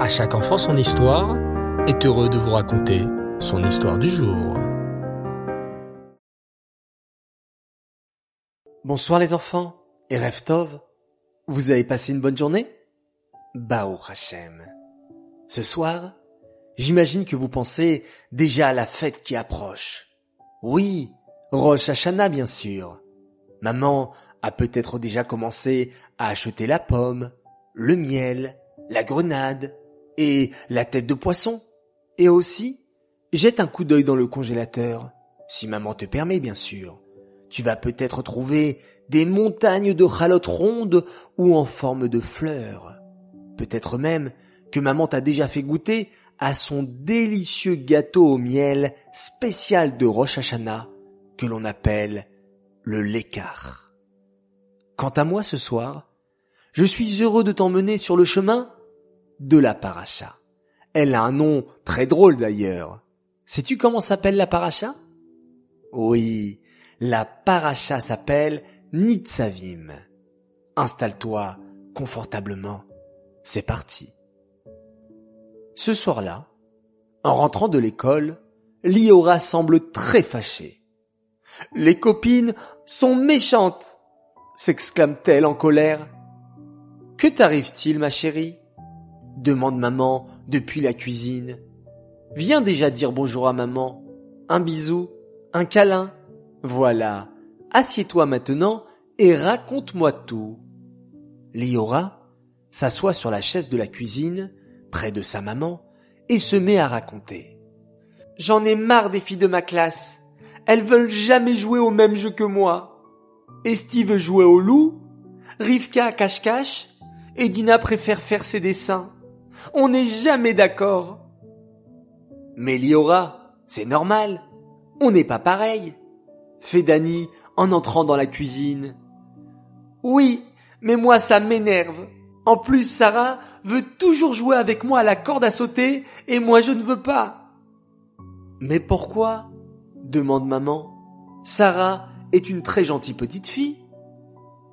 À chaque enfant son histoire est heureux de vous raconter son histoire du jour. Bonsoir les enfants et Reftov. Vous avez passé une bonne journée? Bao Hashem. Ce soir, j'imagine que vous pensez déjà à la fête qui approche. Oui, Rosh Hashanah bien sûr. Maman a peut-être déjà commencé à acheter la pomme, le miel, la grenade et la tête de poisson. Et aussi, jette un coup d'œil dans le congélateur, si maman te permet bien sûr. Tu vas peut-être trouver des montagnes de chalotes rondes ou en forme de fleurs. Peut-être même que maman t'a déjà fait goûter à son délicieux gâteau au miel spécial de Rosh Hashanah que l'on appelle le lécart. Quant à moi ce soir, je suis heureux de t'emmener sur le chemin de la paracha. Elle a un nom très drôle d'ailleurs. Sais-tu comment s'appelle la paracha? Oui, la paracha s'appelle Nitzavim. Installe-toi confortablement. C'est parti. Ce soir-là, en rentrant de l'école, Liora semble très fâchée. Les copines sont méchantes, s'exclame-t-elle en colère. Que t'arrive-t-il, ma chérie? Demande maman depuis la cuisine. Viens déjà dire bonjour à maman. Un bisou, un câlin. Voilà. Assieds-toi maintenant et raconte-moi tout. Liora s'assoit sur la chaise de la cuisine, près de sa maman, et se met à raconter. J'en ai marre des filles de ma classe. Elles veulent jamais jouer au même jeu que moi. Estie veut jouer au loup, Rivka cache-cache, et Dina préfère faire ses dessins. On n'est jamais d'accord. Mais Liora, c'est normal. On n'est pas pareil. Fait Dani en entrant dans la cuisine. Oui, mais moi ça m'énerve. En plus, Sarah veut toujours jouer avec moi à la corde à sauter et moi je ne veux pas. Mais pourquoi? demande maman. Sarah est une très gentille petite fille.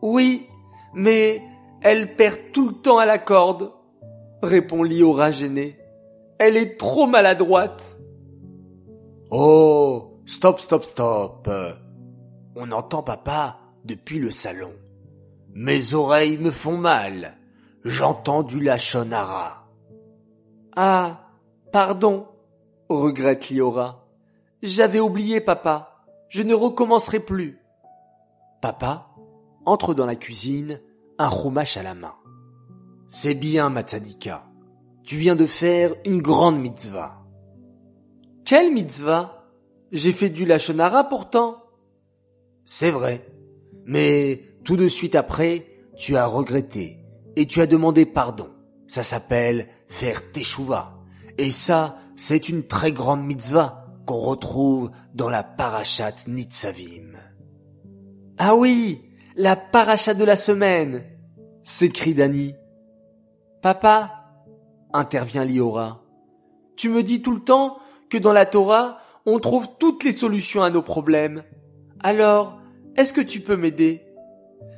Oui, mais elle perd tout le temps à la corde, répond Liora gênée. Elle est trop maladroite. Oh, stop, stop, stop. On entend papa depuis le salon. Mes oreilles me font mal. J'entends du lachonara. Ah, pardon, regrette Liora. J'avais oublié papa. Je ne recommencerai plus. Papa entre dans la cuisine, un chumash à la main. C'est bien, Matzadika. Tu viens de faire une grande mitzvah. Quelle mitzvah? J'ai fait du lachonara pourtant. C'est vrai. Mais tout de suite après, tu as regretté et tu as demandé pardon. Ça s'appelle faire teshuva. Et ça, c'est une très grande mitzvah qu'on retrouve dans la parashat Nitzavim. Ah oui, la paracha de la semaine, s'écrie Dani. Papa, intervient Liora, tu me dis tout le temps que dans la Torah, on trouve toutes les solutions à nos problèmes. Alors, est-ce que tu peux m'aider?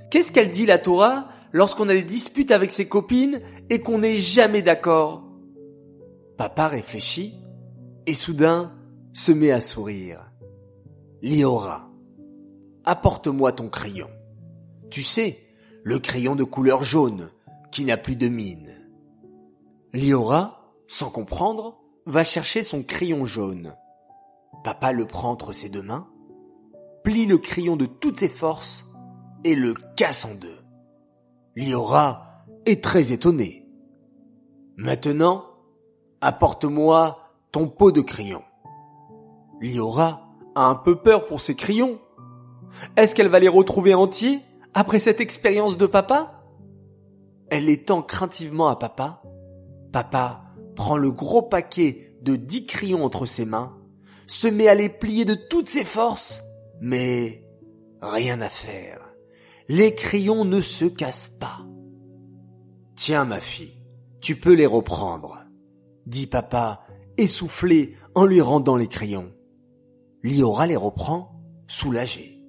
Qu'est-ce qu'elle dit la Torah lorsqu'on a des disputes avec ses copines et qu'on n'est jamais d'accord? Papa réfléchit et soudain se met à sourire. Liora, apporte-moi ton crayon. Tu sais, le crayon de couleur jaune, qui n'a plus de mine. Liora, sans comprendre, va chercher son crayon jaune. Papa le prend entre ses deux mains, plie le crayon de toutes ses forces et le casse en deux. Liora est très étonné. Maintenant, apporte-moi ton pot de crayon. Liora a un peu peur pour ses crayons. Est-ce qu'elle va les retrouver entiers après cette expérience de papa? Elle étend craintivement à papa. Papa prend le gros paquet de dix crayons entre ses mains, se met à les plier de toutes ses forces, mais rien à faire. Les crayons ne se cassent pas. Tiens, ma fille, tu peux les reprendre, dit papa, essoufflé en lui rendant les crayons. Liora les reprend, soulagé.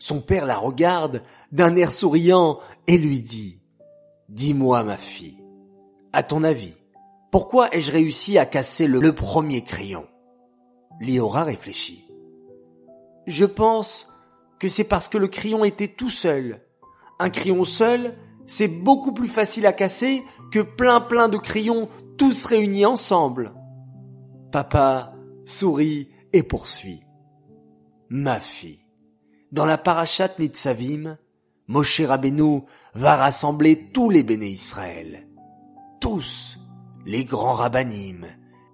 Son père la regarde d'un air souriant et lui dit Dis-moi, ma fille, à ton avis, Pourquoi ai-je réussi à casser le, premier crayon? Liora réfléchit. Je pense que c'est parce que le crayon était tout seul. Un crayon seul, c'est beaucoup plus facile à casser que plein plein de crayons tous réunis ensemble. Papa sourit et poursuit. Ma fille, dans la parachat Nitzavim, Moshe Rabbeinu va rassembler tous les béné Israël. Tous, les grands rabbinim,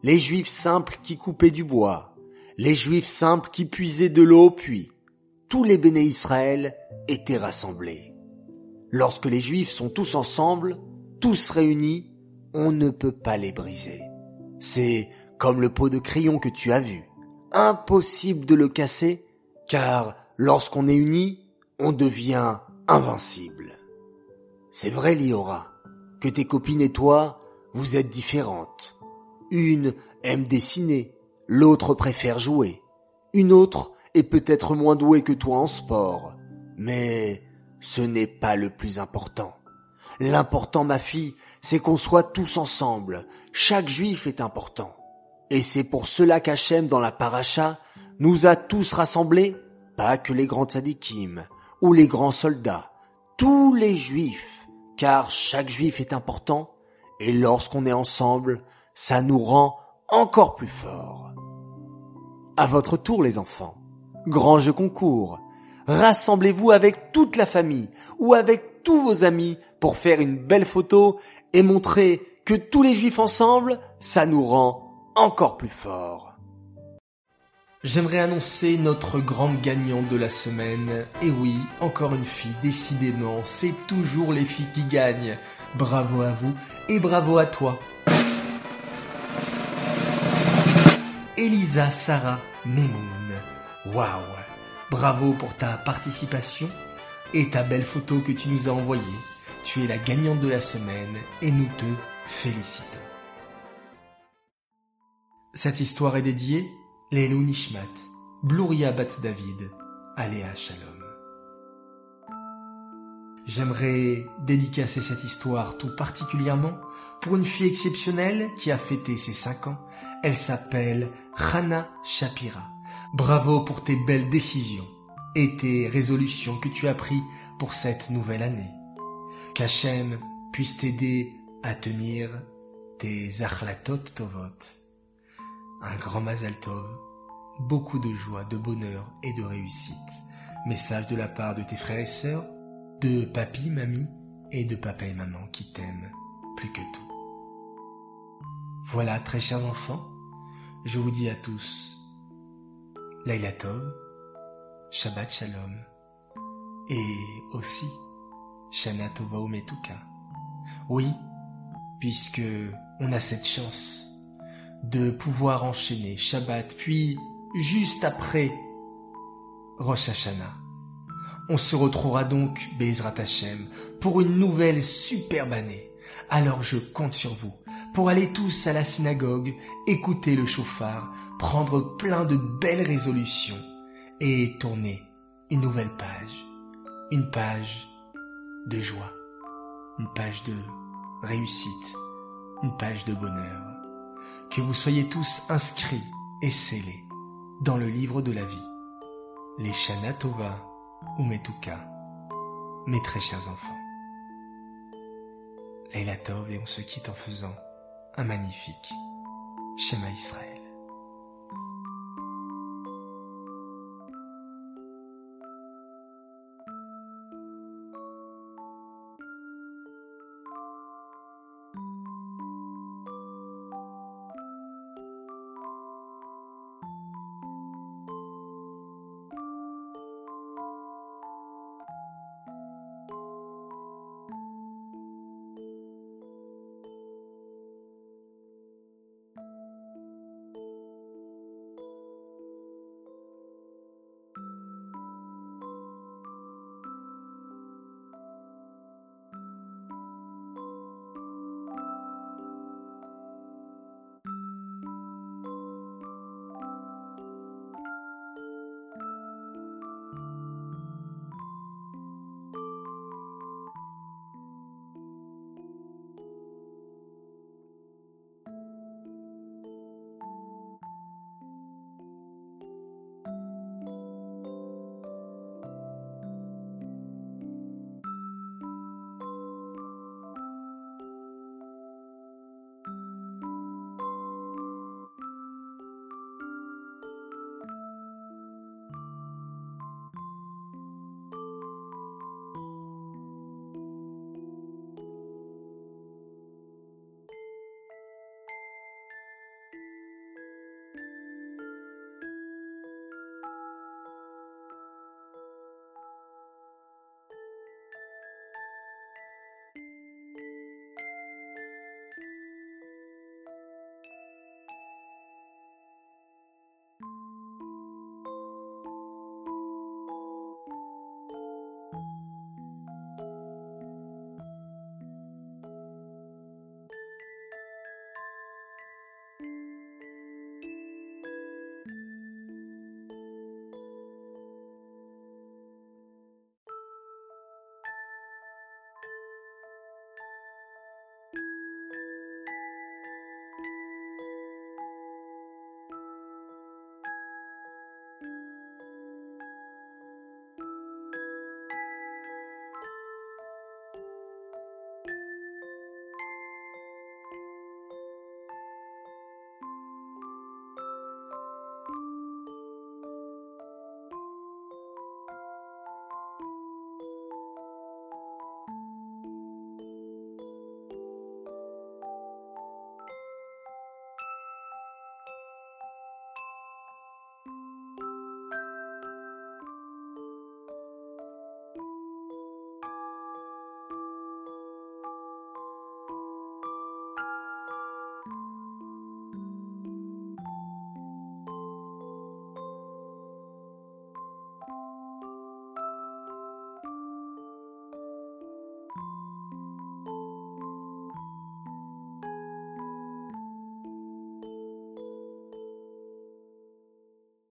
les juifs simples qui coupaient du bois, les juifs simples qui puisaient de l'eau au puits, tous les béné Israël étaient rassemblés. Lorsque les juifs sont tous ensemble, tous réunis, on ne peut pas les briser. C'est comme le pot de crayon que tu as vu. Impossible de le casser, car lorsqu'on est unis, on devient invincible. C'est vrai, Liora, que tes copines et toi, vous êtes différentes. Une aime dessiner, l'autre préfère jouer, une autre est peut-être moins douée que toi en sport, mais ce n'est pas le plus important. L'important, ma fille, c'est qu'on soit tous ensemble. Chaque juif est important. Et c'est pour cela qu'Hachem, dans la paracha, nous a tous rassemblés, pas que les grands tzadikim ou les grands soldats, tous les juifs, car chaque juif est important, et lorsqu'on est ensemble, ça nous rend encore plus forts. À votre tour, les enfants. Grand jeu concours. Rassemblez-vous avec toute la famille ou avec tous vos amis pour faire une belle photo et montrer que tous les juifs ensemble, ça nous rend encore plus forts. J'aimerais annoncer notre grande gagnante de la semaine. Et oui, encore une fille, décidément, c'est toujours les filles qui gagnent. Bravo à vous et bravo à toi. Elisa Sarah Memoun. Waouh Bravo pour ta participation et ta belle photo que tu nous as envoyée. Tu es la gagnante de la semaine et nous te félicitons. Cette histoire est dédiée Lelou Nishmat, Bluria Bat David, Aléa Shalom. J'aimerais dédicacer cette histoire tout particulièrement pour une fille exceptionnelle qui a fêté ses cinq ans. Elle s'appelle Hana Shapira. Bravo pour tes belles décisions et tes résolutions que tu as prises pour cette nouvelle année. Qu'Hachem puisse t'aider à tenir tes achlatot tovot. Un grand Mazal Tov, beaucoup de joie, de bonheur et de réussite. Message de la part de tes frères et sœurs, de papy, mamie et de papa et maman qui t'aiment plus que tout. Voilà, très chers enfants, je vous dis à tous Laila Tov, Shabbat Shalom et aussi Shana Tova Umetuka. Oui, puisque on a cette chance de pouvoir enchaîner Shabbat puis juste après Rosh Hashanah. On se retrouvera donc, Bezrat Hashem, pour une nouvelle superbe année. Alors je compte sur vous pour aller tous à la synagogue, écouter le chauffard, prendre plein de belles résolutions et tourner une nouvelle page. Une page de joie, une page de réussite, une page de bonheur. Que vous soyez tous inscrits et scellés dans le livre de la vie. Les Shana Tova ou Metuka, mes très chers enfants. Leila Tov et on se quitte en faisant un magnifique schéma Israël.